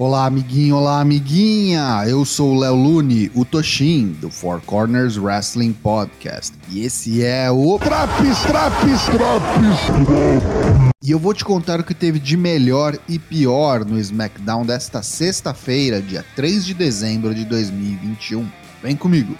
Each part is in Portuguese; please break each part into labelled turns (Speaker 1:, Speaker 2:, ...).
Speaker 1: Olá, amiguinho, olá, amiguinha! Eu sou o Léo Lune, o Toshin, do Four Corners Wrestling Podcast. E esse é o.
Speaker 2: Traps, traps, traps!
Speaker 1: E eu vou te contar o que teve de melhor e pior no SmackDown desta sexta-feira, dia 3 de dezembro de 2021. Vem comigo!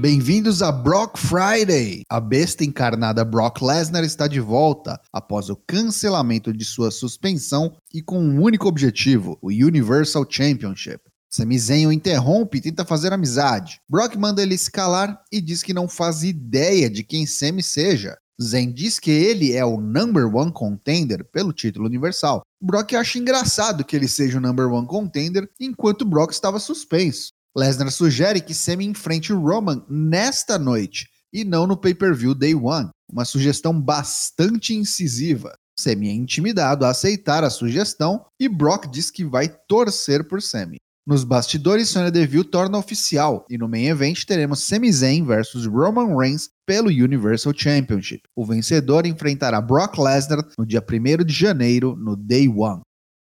Speaker 1: Bem-vindos a Brock Friday! A besta encarnada Brock Lesnar está de volta após o cancelamento de sua suspensão e com um único objetivo: o Universal Championship. Sami Zayn o interrompe e tenta fazer amizade. Brock manda ele se calar e diz que não faz ideia de quem Sami seja. Zayn diz que ele é o number one contender pelo título universal. Brock acha engraçado que ele seja o number one contender enquanto Brock estava suspenso. Lesnar sugere que Sami enfrente Roman nesta noite e não no pay-per-view Day One, uma sugestão bastante incisiva. Sami é intimidado a aceitar a sugestão e Brock diz que vai torcer por Sami. Nos bastidores, Sonya Deville torna oficial e no main event teremos Sami Zayn versus Roman Reigns pelo Universal Championship. O vencedor enfrentará Brock Lesnar no dia 1 de janeiro no Day One.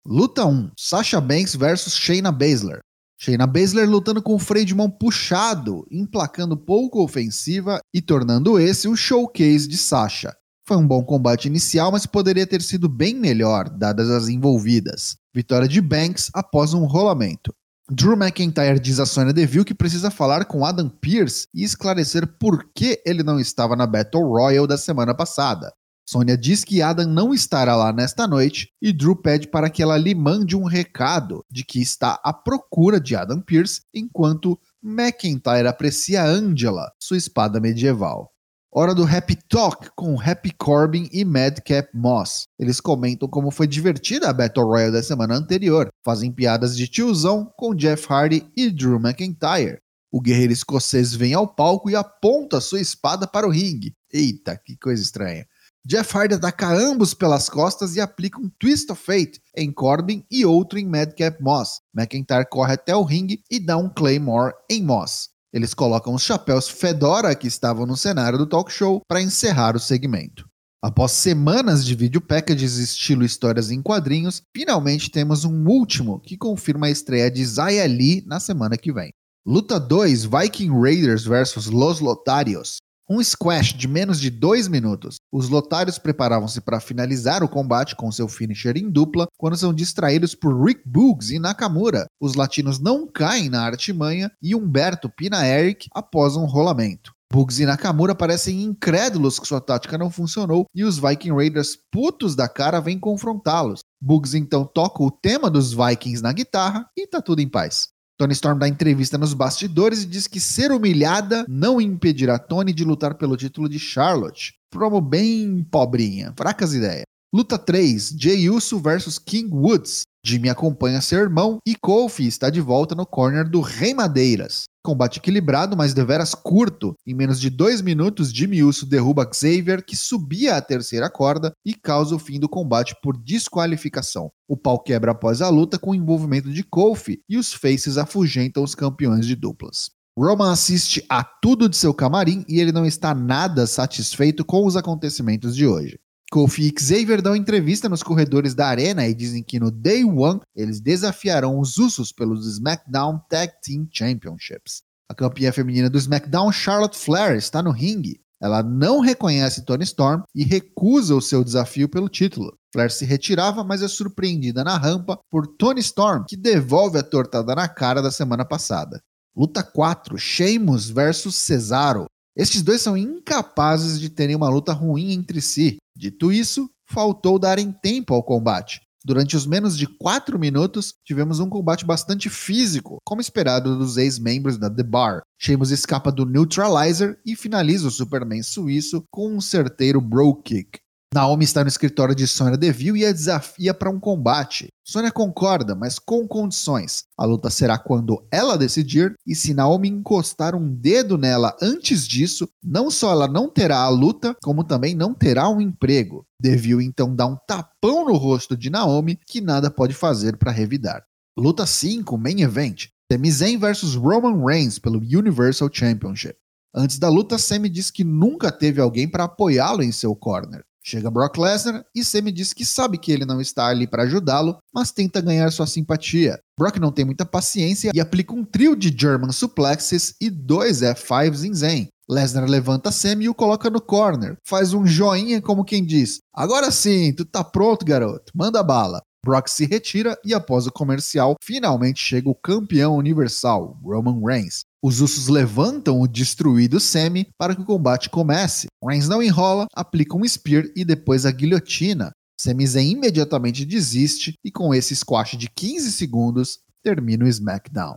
Speaker 1: Luta 1: Sasha Banks versus Shayna Baszler. Shayna Baszler lutando com o freio de mão puxado, emplacando pouco ofensiva e tornando esse um showcase de Sasha. Foi um bom combate inicial, mas poderia ter sido bem melhor, dadas as envolvidas. Vitória de Banks após um rolamento. Drew McIntyre diz a Sonya Deville que precisa falar com Adam Pearce e esclarecer por que ele não estava na Battle Royal da semana passada. Sônia diz que Adam não estará lá nesta noite e Drew pede para que ela lhe mande um recado de que está à procura de Adam Pearce, enquanto McIntyre aprecia Angela, sua espada medieval. Hora do Happy Talk com Happy Corbin e Madcap Moss. Eles comentam como foi divertida a Battle Royale da semana anterior, fazem piadas de tiozão com Jeff Hardy e Drew McIntyre. O guerreiro escocês vem ao palco e aponta sua espada para o ringue. Eita, que coisa estranha. Jeff Hardy ataca ambos pelas costas e aplica um Twist of Fate em Corbin e outro em Madcap Moss. McIntyre corre até o ringue e dá um Claymore em Moss. Eles colocam os chapéus Fedora que estavam no cenário do talk show para encerrar o segmento. Após semanas de vídeo packages estilo histórias em quadrinhos, finalmente temos um último que confirma a estreia de Zaya Lee na semana que vem. Luta 2: Viking Raiders vs Los Lotarios. Um squash de menos de dois minutos. Os lotários preparavam-se para finalizar o combate com seu finisher em dupla quando são distraídos por Rick Boogs e Nakamura. Os latinos não caem na artimanha e Humberto pina Eric após um rolamento. Bugs e Nakamura parecem incrédulos que sua tática não funcionou e os Viking Raiders putos da cara vêm confrontá-los. Bugs então toca o tema dos Vikings na guitarra e tá tudo em paz. Tony Storm dá entrevista nos bastidores e diz que ser humilhada não impedirá Tony de lutar pelo título de Charlotte. Promo bem pobrinha, fracas ideias. Luta 3: Jey Uso versus King Woods. Jimmy acompanha seu irmão e Kofi está de volta no corner do Rei Madeiras. Combate equilibrado, mas deveras curto. Em menos de dois minutos, Jimmy Uso derruba Xavier, que subia a terceira corda, e causa o fim do combate por desqualificação. O pau quebra após a luta com o envolvimento de Kofi e os Faces afugentam os campeões de duplas. Roman assiste a tudo de seu camarim e ele não está nada satisfeito com os acontecimentos de hoje. Kofi e Xavier dão entrevista nos corredores da arena e dizem que no Day One eles desafiarão os Usos pelos SmackDown Tag Team Championships. A campeã feminina do SmackDown, Charlotte Flair, está no ringue. Ela não reconhece Tony Storm e recusa o seu desafio pelo título. Flair se retirava, mas é surpreendida na rampa por Tony Storm, que devolve a tortada na cara da semana passada. Luta 4: Sheamus versus Cesaro. Estes dois são incapazes de terem uma luta ruim entre si. Dito isso, faltou darem tempo ao combate. Durante os menos de 4 minutos, tivemos um combate bastante físico, como esperado dos ex-membros da The Bar. Sheamus escapa do Neutralizer e finaliza o Superman suíço com um certeiro Bro Kick. Naomi está no escritório de Sonya Deville e a desafia para um combate. Sonya concorda, mas com condições. A luta será quando ela decidir, e se Naomi encostar um dedo nela antes disso, não só ela não terá a luta, como também não terá um emprego. Deville então dá um tapão no rosto de Naomi, que nada pode fazer para revidar. Luta 5, Main Event. Sami Zayn vs Roman Reigns pelo Universal Championship. Antes da luta, Sami diz que nunca teve alguém para apoiá-lo em seu corner. Chega Brock Lesnar e Sami diz que sabe que ele não está ali para ajudá-lo, mas tenta ganhar sua simpatia. Brock não tem muita paciência e aplica um trio de German suplexes e dois F5s em Zen. Lesnar levanta Sami e o coloca no corner, faz um joinha como quem diz: Agora sim, tu tá pronto, garoto, manda bala. Brock se retira e após o comercial, finalmente chega o campeão universal, Roman Reigns. Os Usos levantam o destruído Semi para que o combate comece. Reigns não enrola, aplica um Spear e depois a guilhotina. Sami Zayn imediatamente desiste e com esse squash de 15 segundos termina o SmackDown.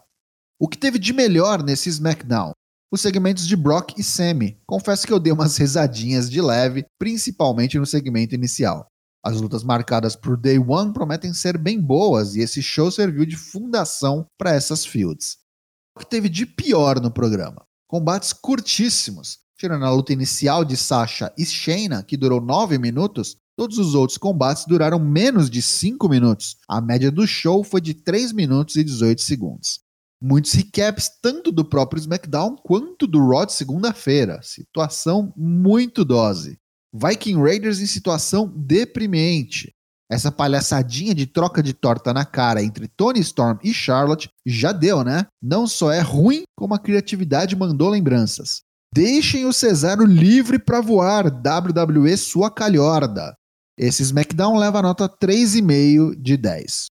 Speaker 1: O que teve de melhor nesse SmackDown? Os segmentos de Brock e Sami. Confesso que eu dei umas risadinhas de leve, principalmente no segmento inicial. As lutas marcadas por Day One prometem ser bem boas e esse show serviu de fundação para essas fields. Que teve de pior no programa? Combates curtíssimos. Tirando a luta inicial de Sasha e Shayna, que durou 9 minutos, todos os outros combates duraram menos de 5 minutos. A média do show foi de 3 minutos e 18 segundos. Muitos recaps tanto do próprio SmackDown quanto do Raw de segunda-feira. Situação muito dose. Viking Raiders em situação deprimente. Essa palhaçadinha de troca de torta na cara entre Tony Storm e Charlotte já deu, né? Não só é ruim, como a criatividade mandou lembranças. Deixem o Cesaro livre para voar, WWE sua calhorda. Esse SmackDown leva a nota 3,5 de 10.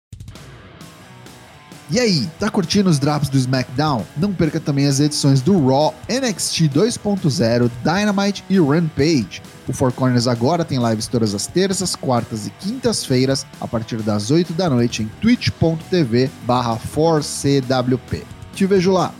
Speaker 1: E aí, tá curtindo os drops do SmackDown? Não perca também as edições do Raw, NXT 2.0, Dynamite e Rampage. O Four Corners agora tem lives todas as terças, quartas e quintas-feiras, a partir das 8 da noite em twitch.tv barra 4CWP. Te vejo lá!